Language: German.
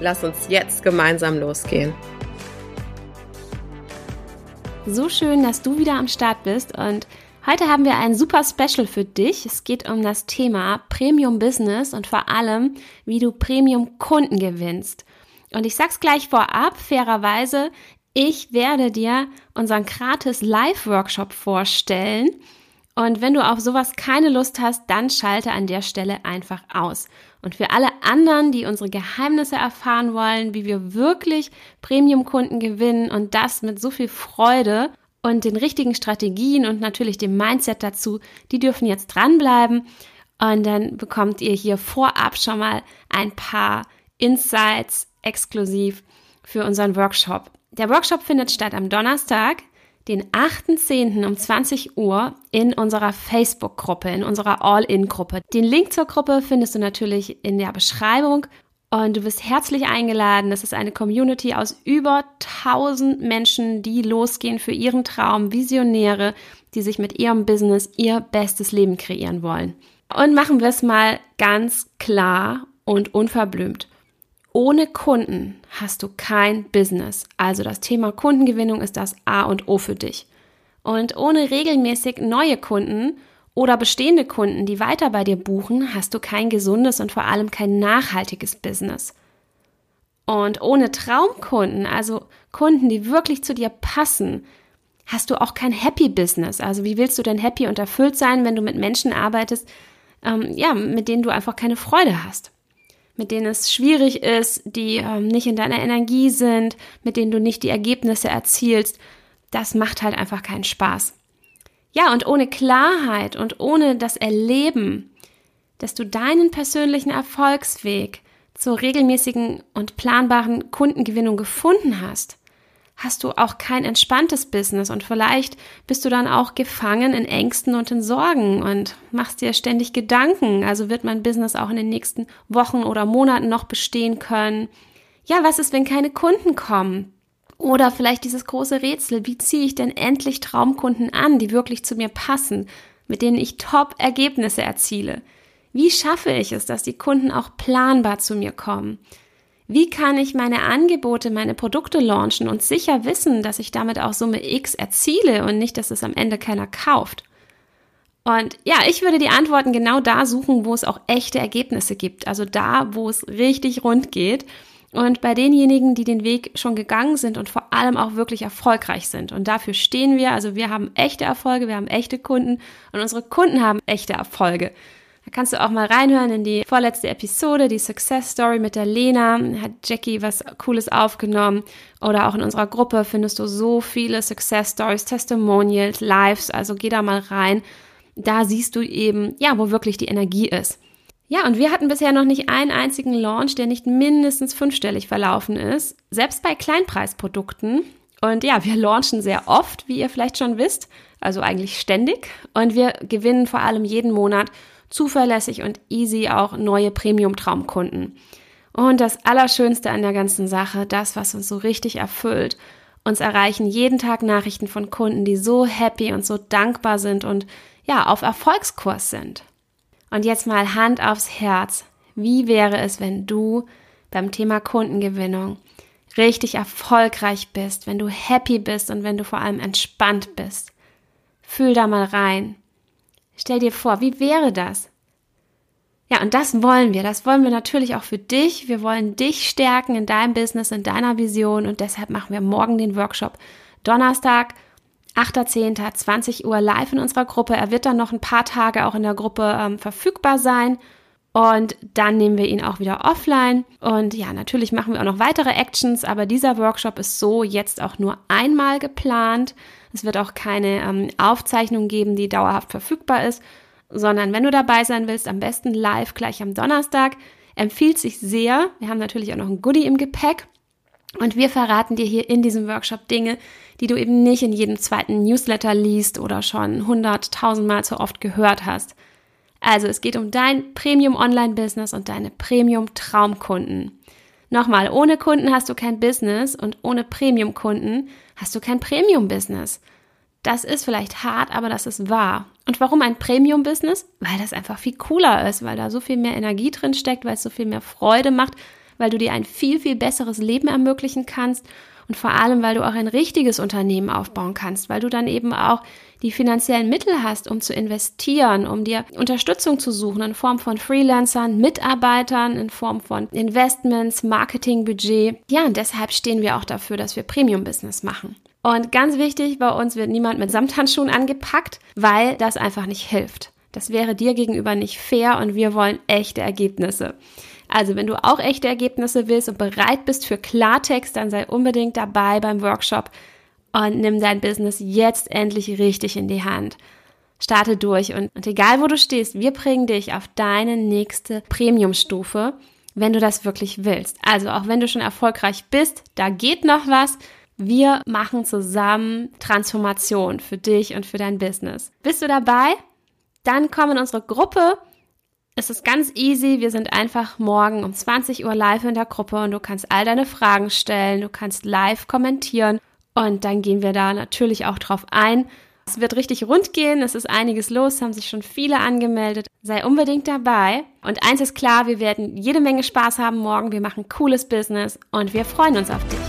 Lass uns jetzt gemeinsam losgehen. So schön, dass du wieder am Start bist und heute haben wir ein super Special für dich. Es geht um das Thema Premium Business und vor allem, wie du Premium Kunden gewinnst. Und ich sag's gleich vorab, fairerweise, ich werde dir unseren gratis Live-Workshop vorstellen. Und wenn du auf sowas keine Lust hast, dann schalte an der Stelle einfach aus. Und für alle anderen, die unsere Geheimnisse erfahren wollen, wie wir wirklich Premium-Kunden gewinnen und das mit so viel Freude und den richtigen Strategien und natürlich dem Mindset dazu, die dürfen jetzt dranbleiben. Und dann bekommt ihr hier vorab schon mal ein paar Insights exklusiv für unseren Workshop. Der Workshop findet statt am Donnerstag, den 8.10. um 20 Uhr in unserer Facebook-Gruppe, in unserer All-In-Gruppe. Den Link zur Gruppe findest du natürlich in der Beschreibung und du bist herzlich eingeladen. Das ist eine Community aus über 1000 Menschen, die losgehen für ihren Traum, Visionäre, die sich mit ihrem Business ihr bestes Leben kreieren wollen. Und machen wir es mal ganz klar und unverblümt. Ohne Kunden hast du kein Business. Also das Thema Kundengewinnung ist das A und O für dich. Und ohne regelmäßig neue Kunden oder bestehende Kunden, die weiter bei dir buchen, hast du kein gesundes und vor allem kein nachhaltiges Business. Und ohne Traumkunden, also Kunden, die wirklich zu dir passen, hast du auch kein Happy Business. Also wie willst du denn happy und erfüllt sein, wenn du mit Menschen arbeitest, ähm, ja, mit denen du einfach keine Freude hast? Mit denen es schwierig ist, die ähm, nicht in deiner Energie sind, mit denen du nicht die Ergebnisse erzielst, das macht halt einfach keinen Spaß. Ja, und ohne Klarheit und ohne das Erleben, dass du deinen persönlichen Erfolgsweg zur regelmäßigen und planbaren Kundengewinnung gefunden hast, hast du auch kein entspanntes Business und vielleicht bist du dann auch gefangen in Ängsten und in Sorgen und machst dir ständig Gedanken. Also wird mein Business auch in den nächsten Wochen oder Monaten noch bestehen können? Ja, was ist, wenn keine Kunden kommen? Oder vielleicht dieses große Rätsel, wie ziehe ich denn endlich Traumkunden an, die wirklich zu mir passen, mit denen ich Top-Ergebnisse erziele? Wie schaffe ich es, dass die Kunden auch planbar zu mir kommen? Wie kann ich meine Angebote, meine Produkte launchen und sicher wissen, dass ich damit auch Summe X erziele und nicht, dass es am Ende keiner kauft? Und ja, ich würde die Antworten genau da suchen, wo es auch echte Ergebnisse gibt. Also da, wo es richtig rund geht. Und bei denjenigen, die den Weg schon gegangen sind und vor allem auch wirklich erfolgreich sind. Und dafür stehen wir. Also wir haben echte Erfolge, wir haben echte Kunden und unsere Kunden haben echte Erfolge. Da kannst du auch mal reinhören in die vorletzte Episode, die Success Story mit der Lena. Hat Jackie was Cooles aufgenommen. Oder auch in unserer Gruppe findest du so viele Success Stories, Testimonials, Lives. Also geh da mal rein. Da siehst du eben, ja, wo wirklich die Energie ist. Ja, und wir hatten bisher noch nicht einen einzigen Launch, der nicht mindestens fünfstellig verlaufen ist. Selbst bei Kleinpreisprodukten. Und ja, wir launchen sehr oft, wie ihr vielleicht schon wisst. Also eigentlich ständig. Und wir gewinnen vor allem jeden Monat zuverlässig und easy auch neue Premium-Traumkunden. Und das Allerschönste an der ganzen Sache, das, was uns so richtig erfüllt, uns erreichen jeden Tag Nachrichten von Kunden, die so happy und so dankbar sind und ja, auf Erfolgskurs sind. Und jetzt mal Hand aufs Herz. Wie wäre es, wenn du beim Thema Kundengewinnung richtig erfolgreich bist, wenn du happy bist und wenn du vor allem entspannt bist? Fühl da mal rein. Stell dir vor, wie wäre das? Ja, und das wollen wir. Das wollen wir natürlich auch für dich. Wir wollen dich stärken in deinem Business, in deiner Vision und deshalb machen wir morgen den Workshop. Donnerstag, 8.10. 20 Uhr live in unserer Gruppe. Er wird dann noch ein paar Tage auch in der Gruppe ähm, verfügbar sein. Und dann nehmen wir ihn auch wieder offline. Und ja, natürlich machen wir auch noch weitere Actions, aber dieser Workshop ist so jetzt auch nur einmal geplant. Es wird auch keine ähm, Aufzeichnung geben, die dauerhaft verfügbar ist, sondern wenn du dabei sein willst, am besten live gleich am Donnerstag. Empfiehlt sich sehr. Wir haben natürlich auch noch ein Goodie im Gepäck. Und wir verraten dir hier in diesem Workshop Dinge, die du eben nicht in jedem zweiten Newsletter liest oder schon hunderttausendmal so oft gehört hast. Also es geht um dein Premium Online Business und deine Premium Traumkunden. Nochmal, ohne Kunden hast du kein Business und ohne Premium Kunden hast du kein Premium Business. Das ist vielleicht hart, aber das ist wahr. Und warum ein Premium Business? Weil das einfach viel cooler ist, weil da so viel mehr Energie drin steckt, weil es so viel mehr Freude macht, weil du dir ein viel, viel besseres Leben ermöglichen kannst und vor allem, weil du auch ein richtiges Unternehmen aufbauen kannst, weil du dann eben auch die finanziellen Mittel hast, um zu investieren, um dir Unterstützung zu suchen in Form von Freelancern, Mitarbeitern, in Form von Investments, Marketingbudget. Ja, und deshalb stehen wir auch dafür, dass wir Premium-Business machen. Und ganz wichtig, bei uns wird niemand mit Samthandschuhen angepackt, weil das einfach nicht hilft. Das wäre dir gegenüber nicht fair und wir wollen echte Ergebnisse. Also wenn du auch echte Ergebnisse willst und bereit bist für Klartext, dann sei unbedingt dabei beim Workshop und nimm dein Business jetzt endlich richtig in die Hand. Starte durch und, und egal wo du stehst, wir bringen dich auf deine nächste Premiumstufe, wenn du das wirklich willst. Also auch wenn du schon erfolgreich bist, da geht noch was. Wir machen zusammen Transformation für dich und für dein Business. Bist du dabei? Dann komm in unsere Gruppe es ist ganz easy. Wir sind einfach morgen um 20 Uhr live in der Gruppe und du kannst all deine Fragen stellen, du kannst live kommentieren und dann gehen wir da natürlich auch drauf ein. Es wird richtig rund gehen, es ist einiges los, haben sich schon viele angemeldet. Sei unbedingt dabei. Und eins ist klar, wir werden jede Menge Spaß haben morgen. Wir machen cooles Business und wir freuen uns auf dich.